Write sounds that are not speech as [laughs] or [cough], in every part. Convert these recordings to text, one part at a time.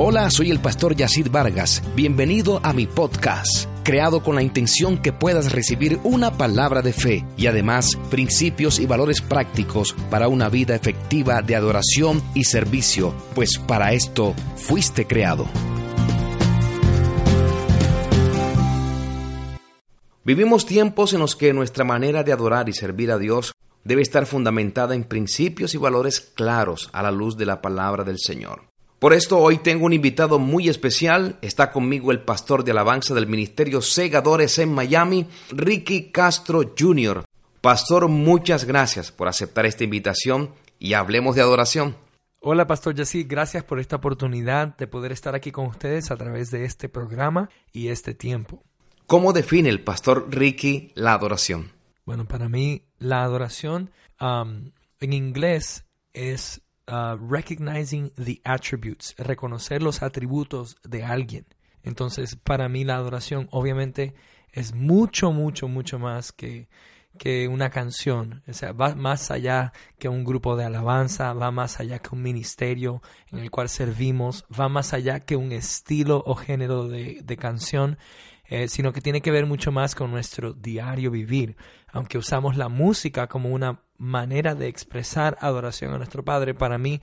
Hola, soy el pastor Yacid Vargas. Bienvenido a mi podcast, creado con la intención que puedas recibir una palabra de fe y además principios y valores prácticos para una vida efectiva de adoración y servicio, pues para esto fuiste creado. Vivimos tiempos en los que nuestra manera de adorar y servir a Dios debe estar fundamentada en principios y valores claros a la luz de la palabra del Señor. Por esto hoy tengo un invitado muy especial. Está conmigo el pastor de alabanza del Ministerio Segadores en Miami, Ricky Castro Jr. Pastor, muchas gracias por aceptar esta invitación y hablemos de adoración. Hola, Pastor Jesse, gracias por esta oportunidad de poder estar aquí con ustedes a través de este programa y este tiempo. ¿Cómo define el pastor Ricky la adoración? Bueno, para mí la adoración um, en inglés es uh, recognizing the attributes, reconocer los atributos de alguien. Entonces, para mí la adoración obviamente es mucho, mucho, mucho más que, que una canción. O sea, va más allá que un grupo de alabanza, va más allá que un ministerio en el cual servimos, va más allá que un estilo o género de, de canción. Eh, sino que tiene que ver mucho más con nuestro diario vivir. Aunque usamos la música como una manera de expresar adoración a nuestro Padre, para mí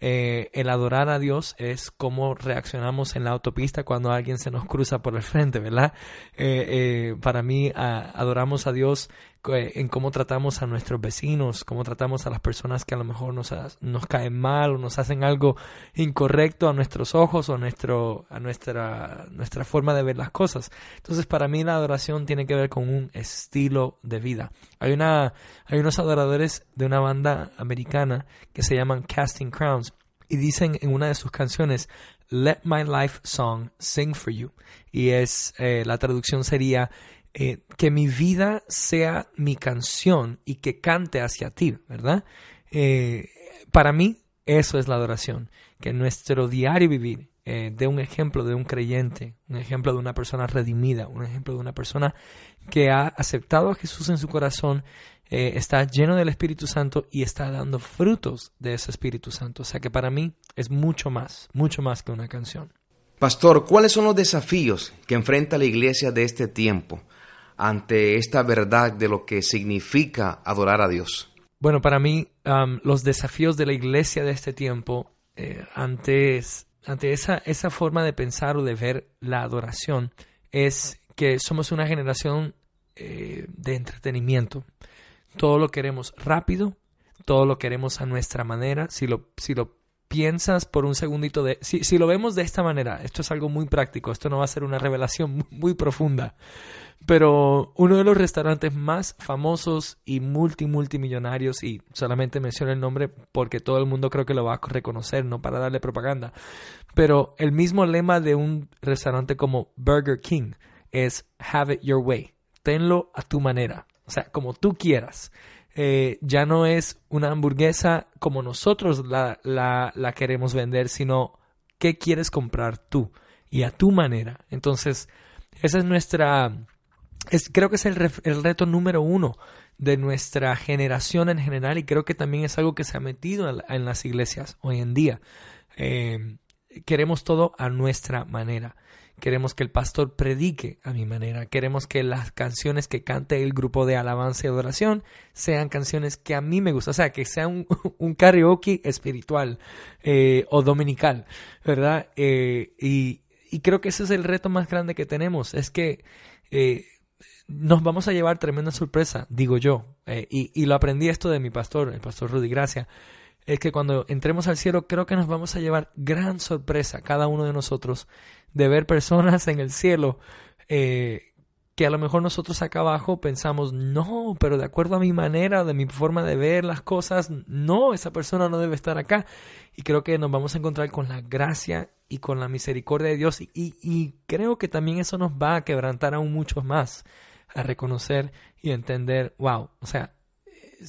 eh, el adorar a Dios es como reaccionamos en la autopista cuando alguien se nos cruza por el frente, ¿verdad? Eh, para mí adoramos a Dios en cómo tratamos a nuestros vecinos, cómo tratamos a las personas que a lo mejor nos, nos caen mal o nos hacen algo incorrecto a nuestros ojos o a, nuestro, a nuestra, nuestra forma de ver las cosas. Entonces, para mí la adoración tiene que ver con un estilo de vida. Hay, una, hay unos adoradores de una banda americana que se llaman Casting Crowns y dicen en una de sus canciones, Let My Life Song Sing for You. Y es, eh, la traducción sería, eh, que mi vida sea mi canción y que cante hacia ti, ¿verdad? Eh, para mí eso es la adoración, que nuestro diario vivir eh, dé un ejemplo de un creyente, un ejemplo de una persona redimida, un ejemplo de una persona que ha aceptado a Jesús en su corazón, está lleno del Espíritu Santo y está dando frutos de ese Espíritu Santo. O sea que para mí es mucho más, mucho más que una canción. Pastor, ¿cuáles son los desafíos que enfrenta la iglesia de este tiempo? Ante esta verdad de lo que significa adorar a Dios? Bueno, para mí los desafíos de la iglesia de este tiempo eh, ante, esa, esa forma de pensar o de ver la adoración es que somos una generación eh, de entretenimiento. Todo lo queremos rápido, todo lo queremos a nuestra manera. Si lo, si lo piensas por un segundito de... Si, si lo vemos de esta manera, esto es algo muy práctico, esto no va a ser una revelación muy profunda, pero uno de los restaurantes más famosos y multi multimillonarios, y solamente menciono el nombre porque todo el mundo creo que lo va a reconocer, no para darle propaganda, pero el mismo lema de un restaurante como Burger King es Have it your way, tenlo a tu manera, o sea, como tú quieras. Eh, ya no es una hamburguesa como nosotros la, la, la queremos vender, sino qué quieres comprar tú y a tu manera. Entonces, esa es nuestra, es, creo que es el, el, reto número uno de nuestra generación en general y creo que también es algo que se ha metido en, las iglesias hoy en día. Eh, queremos todo a nuestra manera. Queremos que el pastor predique a mi manera. Queremos que las canciones que cante el grupo de alabanza y adoración sean canciones que a mí me gustan. O sea, que sea [laughs] un, karaoke espiritual eh, o dominical, ¿verdad? Eh, y, creo que ese es el reto más grande que tenemos. Es que eh, nos vamos a llevar tremenda sorpresa, digo yo. y, y lo aprendí esto de mi pastor, el pastor Rudy Gracia es que cuando entremos al cielo creo que nos vamos a llevar gran sorpresa cada uno de nosotros de ver personas en el cielo eh, que a lo mejor nosotros acá abajo pensamos, no, pero de acuerdo a mi manera, de mi forma de ver las cosas, no, esa persona no debe estar acá. Y creo que nos vamos a encontrar con la gracia y con la misericordia de Dios. Y, y creo que también eso nos va a quebrantar aún mucho más, a reconocer y entender, wow, o sea,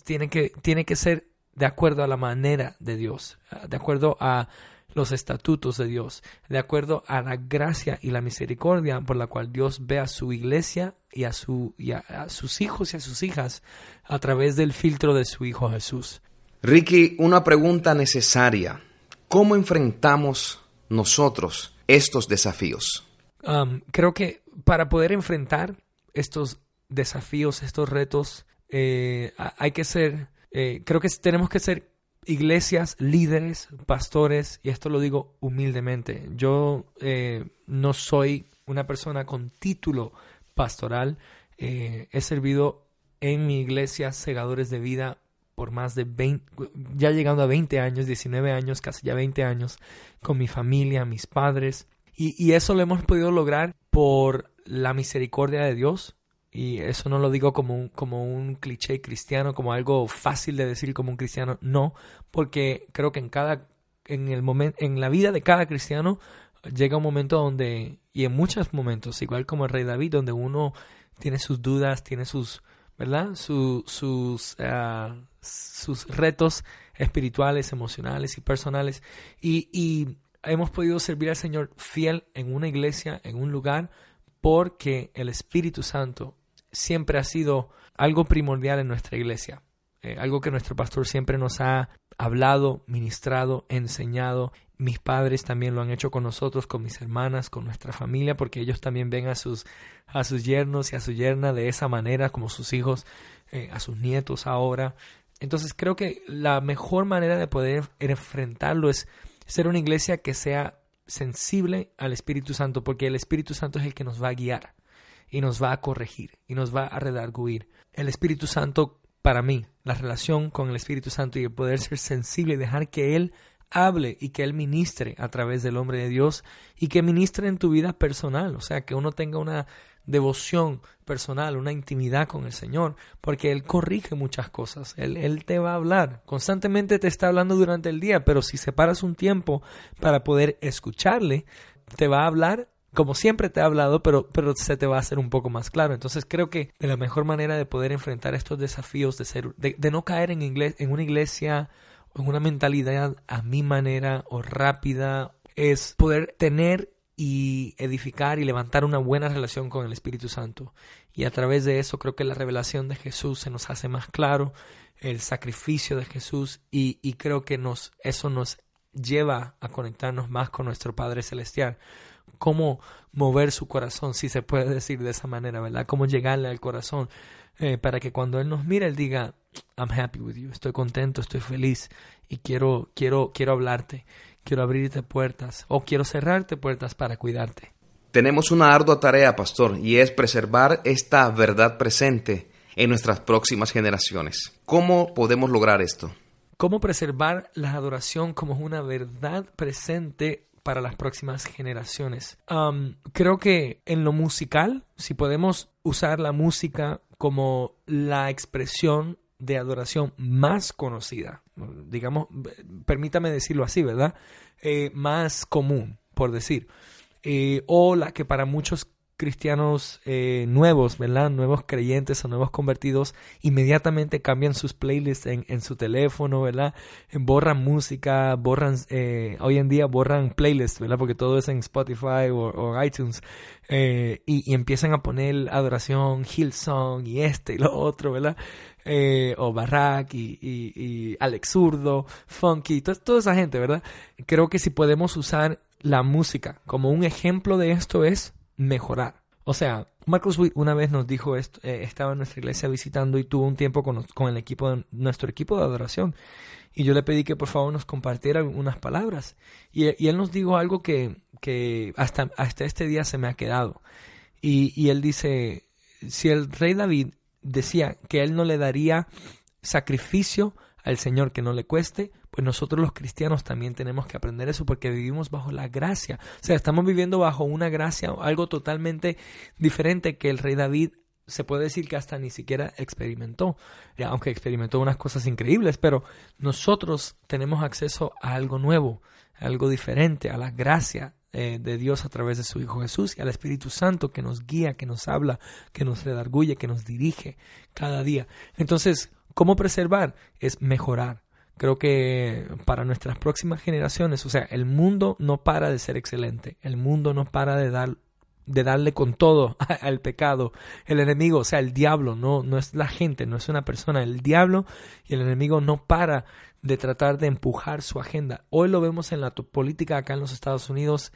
tiene que, tiene que ser de acuerdo a la manera de Dios, de acuerdo a los estatutos de Dios, de acuerdo a la gracia y la misericordia por la cual Dios ve a su iglesia y a, su, y a, sus hijos y a sus hijas a través del filtro de su Hijo Jesús. Ricky, una pregunta necesaria. ¿Cómo enfrentamos nosotros estos desafíos? Um, creo que para poder enfrentar estos desafíos, estos retos, eh, hay que ser, eh, creo que tenemos que ser iglesias, líderes, pastores, y esto lo digo humildemente, yo eh, no soy una persona con título pastoral, eh, he servido en mi iglesia segadores de vida por más de 20, ya llegando a 20 años, 19 años, casi ya 20 años, con mi familia, mis padres, y, y eso lo hemos podido lograr por la misericordia de Dios, y eso no lo digo como un, como un cliché cristiano, como algo fácil de decir como un cristiano, no, porque creo que en cada, en el momento, en la vida de cada cristiano llega un momento donde, y en muchos momentos, igual como el rey David, donde uno tiene sus dudas, tiene sus, ¿verdad? sus, ah, sus retos espirituales, emocionales y personales. Y, y hemos podido servir al Señor fiel en una iglesia, en un lugar, porque el Espíritu Santo siempre ha sido algo primordial en nuestra iglesia, eh, algo que nuestro pastor siempre nos ha hablado, ministrado, enseñado. Mis padres también lo han hecho con nosotros, con mis hermanas, con nuestra familia, porque ellos también ven a sus, a sus yernos y a su yerna de esa manera, como sus hijos, eh, a sus nietos ahora. Entonces creo que la mejor manera de poder enfrentarlo es ser una iglesia que sea sensible al Espíritu Santo, porque el Espíritu Santo es el que nos va a guiar y nos va a corregir y nos va a redarguir. El Espíritu Santo, para mí, la relación con el Espíritu Santo y el poder ser sensible y dejar que Él hable y que Él ministre a través del hombre de Dios y que ministre en tu vida personal, o sea, que uno tenga una devoción personal, una intimidad con el Señor, porque Él corrige muchas cosas, él, él, te va a hablar, constantemente te está hablando durante el día, pero si separas un tiempo para poder escucharle, te va a hablar como siempre te he hablado, pero, pero se te va a hacer un poco más claro. Entonces creo que de la mejor manera de poder enfrentar estos desafíos, de, ser, de, no caer en, inglés, en una iglesia en una mentalidad a mi manera o rápida, es poder tener y edificar y levantar una buena relación con el Espíritu Santo. Y a través de eso creo que la revelación de Jesús se nos hace más claro, el sacrificio de Jesús y, y creo que nos, eso nos lleva a conectarnos más con nuestro Padre Celestial cómo mover su corazón, si se puede decir de esa manera, ¿verdad? Cómo llegarle al corazón eh, para que cuando Él nos mire, Él diga, I'm happy with you, estoy contento, estoy feliz y quiero, quiero, quiero hablarte, quiero abrirte puertas o quiero cerrarte puertas para cuidarte. Tenemos una ardua tarea, pastor, y es preservar esta verdad presente en nuestras próximas generaciones. ¿Cómo podemos lograr esto? ¿Cómo preservar la adoración como una verdad presente para las próximas generaciones. creo que en lo musical, si podemos usar la música como la expresión de adoración más conocida, digamos, permítame decirlo así, ¿verdad? Eh, más común, por decir, eh, o la que para muchos cristianos eh, nuevos, ¿verdad? Nuevos creyentes o nuevos convertidos, inmediatamente cambian sus playlists en, en su teléfono, ¿verdad? Borran música, borran, eh, hoy en día borran playlists, ¿verdad? Porque todo es en Spotify o, iTunes. Eh, y, empiezan a poner adoración, Hillsong y este y lo otro, ¿verdad? o Barrack y, y, Alex Zurdo, Funky, toda esa gente, ¿verdad? Creo que si podemos usar la música como un ejemplo de esto es mejorar. O sea, Marcus Witt una vez nos dijo esto, eh, estaba en nuestra iglesia visitando y tuvo un tiempo con, con, el equipo nuestro equipo de adoración. Y yo le pedí que por favor nos compartiera unas palabras. Y, y él nos dijo algo que, que hasta, hasta este día se me ha quedado. Y, y él dice, si el rey David decía que él no le daría sacrificio al Señor que no le cueste, pues nosotros los cristianos también tenemos que aprender eso porque vivimos bajo la gracia. O sea, estamos viviendo bajo una gracia, algo totalmente diferente que el rey David se puede decir que hasta ni siquiera experimentó, aunque experimentó unas cosas increíbles, pero nosotros tenemos acceso a algo nuevo, algo diferente, a la gracia eh, de Dios a través de su Hijo Jesús y al Espíritu Santo que nos guía, que nos habla, que nos redarguye, que nos dirige cada día. Entonces, ¿cómo preservar? Es mejorar. Creo que para nuestras próximas generaciones, o sea, el mundo no para de ser excelente, el mundo no para de dar de darle con todo [laughs] al pecado. El enemigo, o sea, el diablo, no, no es la gente, no es una persona, el diablo y el enemigo no para de tratar de empujar su agenda. Hoy lo vemos en la política acá en los Estados Unidos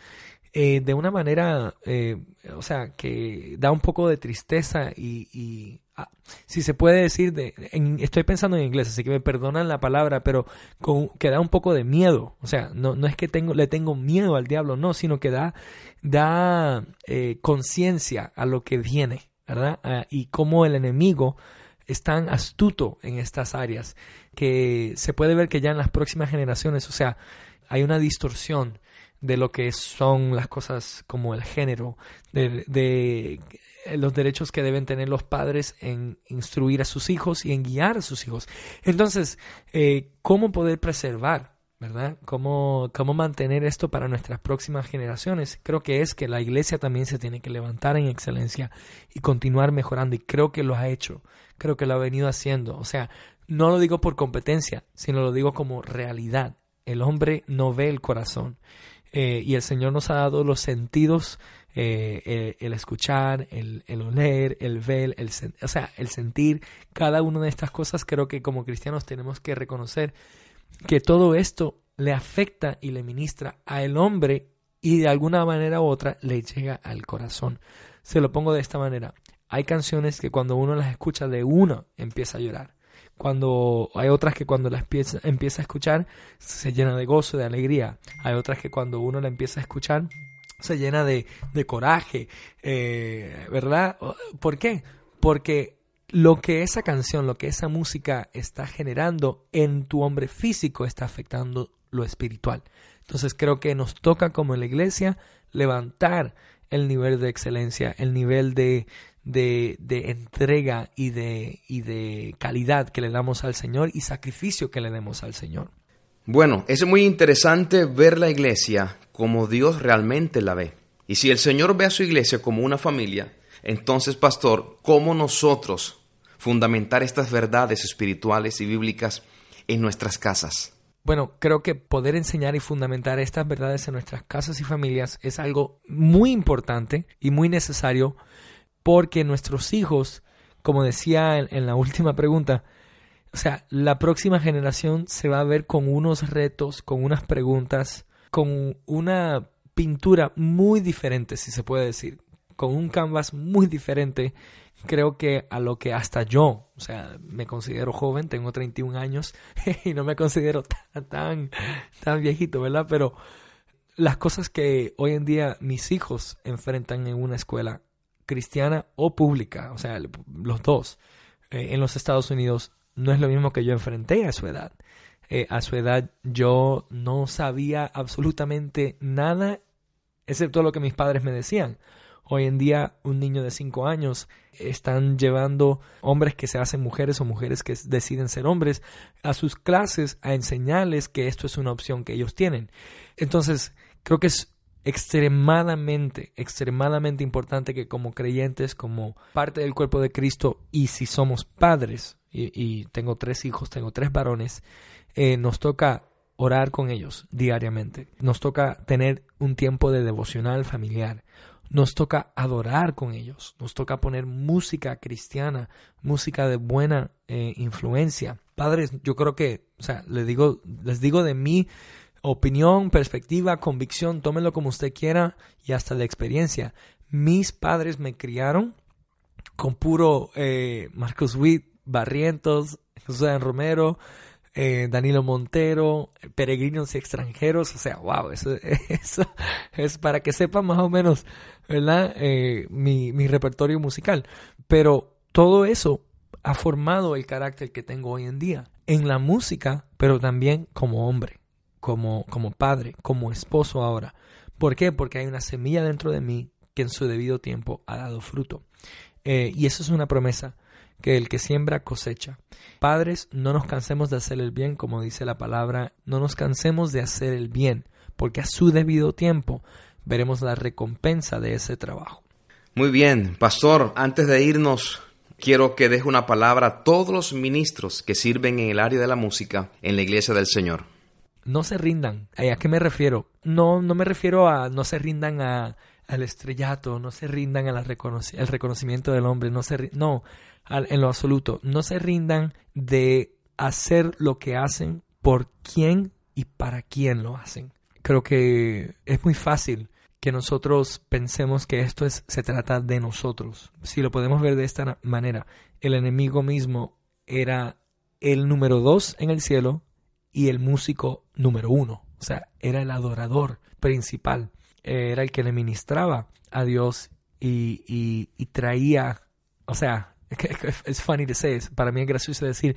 eh, de una manera, eh, o sea, que da un poco de tristeza y, ah, si se puede decir, de, estoy pensando en inglés, así que me perdonan la palabra, pero con, que da un poco de miedo. O sea, no, no es que tengo, le tengo miedo al diablo, no, sino que da, da eh, conciencia a lo que viene, ¿verdad? Ah, y cómo el enemigo es tan astuto en estas áreas que se puede ver que ya en las próximas generaciones, o sea, hay una distorsión de lo que son las cosas como el género, de, los derechos que deben tener los padres en instruir a sus hijos y en guiar a sus hijos. Entonces, eh, ¿cómo poder preservar ¿verdad? ¿Cómo, ¿Cómo mantener esto para nuestras próximas generaciones? Creo que es que la iglesia también se tiene que levantar en excelencia y continuar mejorando y creo que lo ha hecho, creo que lo ha venido haciendo. O sea, no lo digo por competencia, sino lo digo como realidad. El hombre no ve el corazón eh, y el Señor nos ha dado los sentidos, eh, el, escuchar, el, el, oler, el ver, el, o sea, el sentir. Cada una de estas cosas creo que como cristianos tenemos que reconocer que todo esto le afecta y le ministra al hombre y de alguna manera u otra le llega al corazón. Se lo pongo de esta manera. Hay canciones que cuando uno las escucha de una empieza a llorar. Cuando hay otras que cuando las empieza, a escuchar se llena de gozo, de alegría. Hay otras que cuando uno la empieza a escuchar se llena de, de coraje, eh, ¿verdad? ¿Por qué? Porque lo que esa canción, lo que esa música está generando en tu hombre físico está afectando lo espiritual. Entonces creo que nos toca como la iglesia levantar el nivel de excelencia, el nivel de, de, de, entrega y de, y de calidad que le damos al Señor y sacrificio que le demos al Señor. Bueno, es muy interesante ver la iglesia como Dios realmente la ve. Y si el Señor ve a su iglesia como una familia, entonces, pastor, ¿cómo nosotros fundamentar estas verdades espirituales y bíblicas en nuestras casas? Bueno, creo que poder enseñar y fundamentar estas verdades en nuestras casas y familias es algo muy importante y muy necesario porque nuestros hijos, como decía en, la última pregunta, o sea, la próxima generación se va a ver con unos retos, con unas preguntas, con una pintura muy diferente, si se puede decir, con un canvas muy diferente creo que a lo que hasta yo, o sea, me considero joven, tengo 31 años [laughs] y no me considero tan, tan, tan viejito, ¿verdad? Pero las cosas que hoy en día mis hijos enfrentan en una escuela cristiana o pública, o sea, los dos, eh, en los Estados Unidos, no es lo mismo que yo enfrenté a su edad. Eh, a su edad yo no sabía absolutamente nada, excepto lo que mis padres me decían. Hoy en día un niño de 5 años están llevando hombres que se hacen mujeres o mujeres que deciden ser hombres a sus clases a enseñarles que esto es una opción que ellos tienen. Entonces, creo que es extremadamente, extremadamente importante que como creyentes, como parte del cuerpo de Cristo y si somos padres, y, tengo tres hijos, tengo tres varones, eh, nos toca orar con ellos diariamente. Nos toca tener un tiempo de devocional familiar, nos toca adorar con ellos, nos toca poner música cristiana, música de buena eh, influencia. Padres, yo creo que, o sea, les digo, les digo de mi opinión, perspectiva, convicción, tómenlo como usted quiera y hasta la experiencia. Mis padres me criaron con puro eh, Marcos Witt, Barrientos, José Romero, eh, Danilo Montero, Peregrinos y Extranjeros, o sea, wow, eso, [laughs] eso es para que sepan más o menos, ¿verdad? Eh, mi, mi repertorio musical. Pero todo eso ha formado el carácter que tengo hoy en día. en la música, pero también como hombre, como, como padre, como esposo ahora. ¿Por qué? Porque hay una semilla dentro de mí que en su debido tiempo ha dado fruto. Eh, y eso es una promesa que el que siembra cosecha. Padres, no nos cansemos de hacer el bien, como dice la palabra, no nos cansemos de hacer el bien, porque a su debido tiempo veremos la recompensa de ese trabajo. Muy bien, pastor, antes de irnos, quiero que deje una palabra a todos los ministros que sirven en el área de la música en la iglesia del Señor. No se rindan. ¿A qué me refiero? No, no me refiero a no se rindan a, al estrellato, no se rindan al reconocimiento del hombre, no se no, en lo absoluto, no se rindan de hacer lo que hacen por quién y para quién lo hacen. Creo que es muy fácil que nosotros pensemos que esto es, se trata de nosotros. Si lo podemos ver de esta manera, el enemigo mismo era el número dos en el cielo y el músico número uno. O sea, era el adorador principal, era el que le ministraba a Dios y, traía, o sea, [laughs] es funny to say, para mí es gracioso decir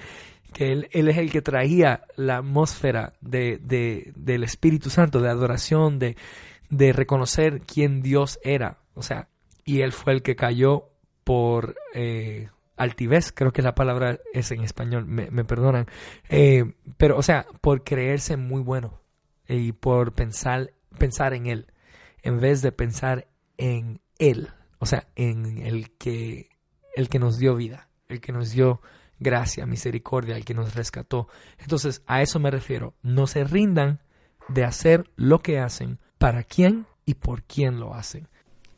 que él, es el que traía la atmósfera de, de, del Espíritu Santo, de adoración, de, de reconocer quién Dios era. O sea, y él fue el que cayó por eh, altivez, creo que la palabra es en español, me, me perdonan. Eh, pero, o sea, por creerse muy bueno y por pensar, pensar en él, en vez de pensar en él, o sea, en el que el que nos dio vida, el que nos dio gracia, misericordia, el que nos rescató. Entonces, a eso me refiero. No se rindan de hacer lo que hacen, para quién y por quién lo hacen.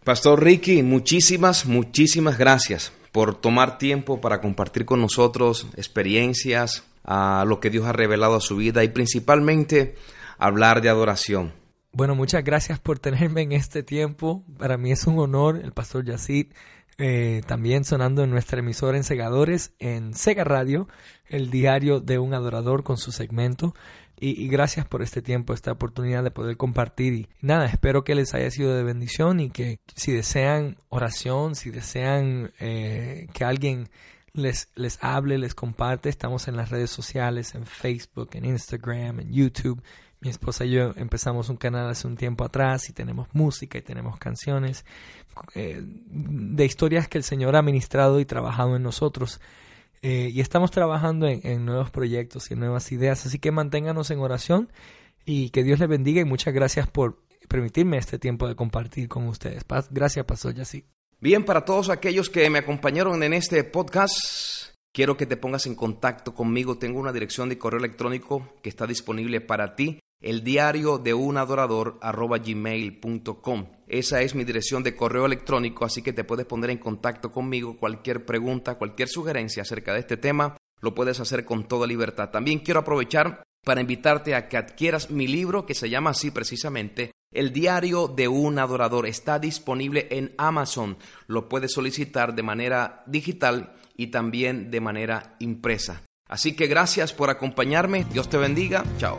Pastor Ricky, muchísimas, muchísimas gracias por tomar tiempo para compartir con nosotros experiencias, a lo que Dios ha revelado a su vida y principalmente hablar de adoración. Bueno, muchas gracias por tenerme en este tiempo. Para mí es un honor, el pastor Yacid eh, también sonando en nuestra emisora en Segadores, en Sega Radio, el diario de un adorador con su segmento. Y, gracias por este tiempo, esta oportunidad de poder compartir. Y nada, espero que les haya sido de bendición y que si desean oración, si desean eh, que alguien les, les hable, les comparte, estamos en las redes sociales, en Facebook, en Instagram, en YouTube. Mi esposa y yo empezamos un canal hace un tiempo atrás y tenemos música y tenemos canciones eh, de historias que el Señor ha ministrado y trabajado en nosotros. Eh, y estamos trabajando en, nuevos proyectos y nuevas ideas, así que manténganos en oración y que Dios les bendiga y muchas gracias por permitirme este tiempo de compartir con ustedes. Gracias, Pastor Yassi. Bien, para todos aquellos que me acompañaron en este podcast, quiero que te pongas en contacto conmigo. Tengo una dirección de correo electrónico que está disponible para ti el diario de un adorador gmail.com. Esa es mi dirección de correo electrónico, así que te puedes poner en contacto conmigo. Cualquier pregunta, cualquier sugerencia acerca de este tema, lo puedes hacer con toda libertad. También quiero aprovechar para invitarte a que adquieras mi libro que se llama así precisamente, El diario de un adorador. Está disponible en Amazon. Lo puedes solicitar de manera digital y también de manera impresa. Así que gracias por acompañarme. Dios te bendiga. Chao.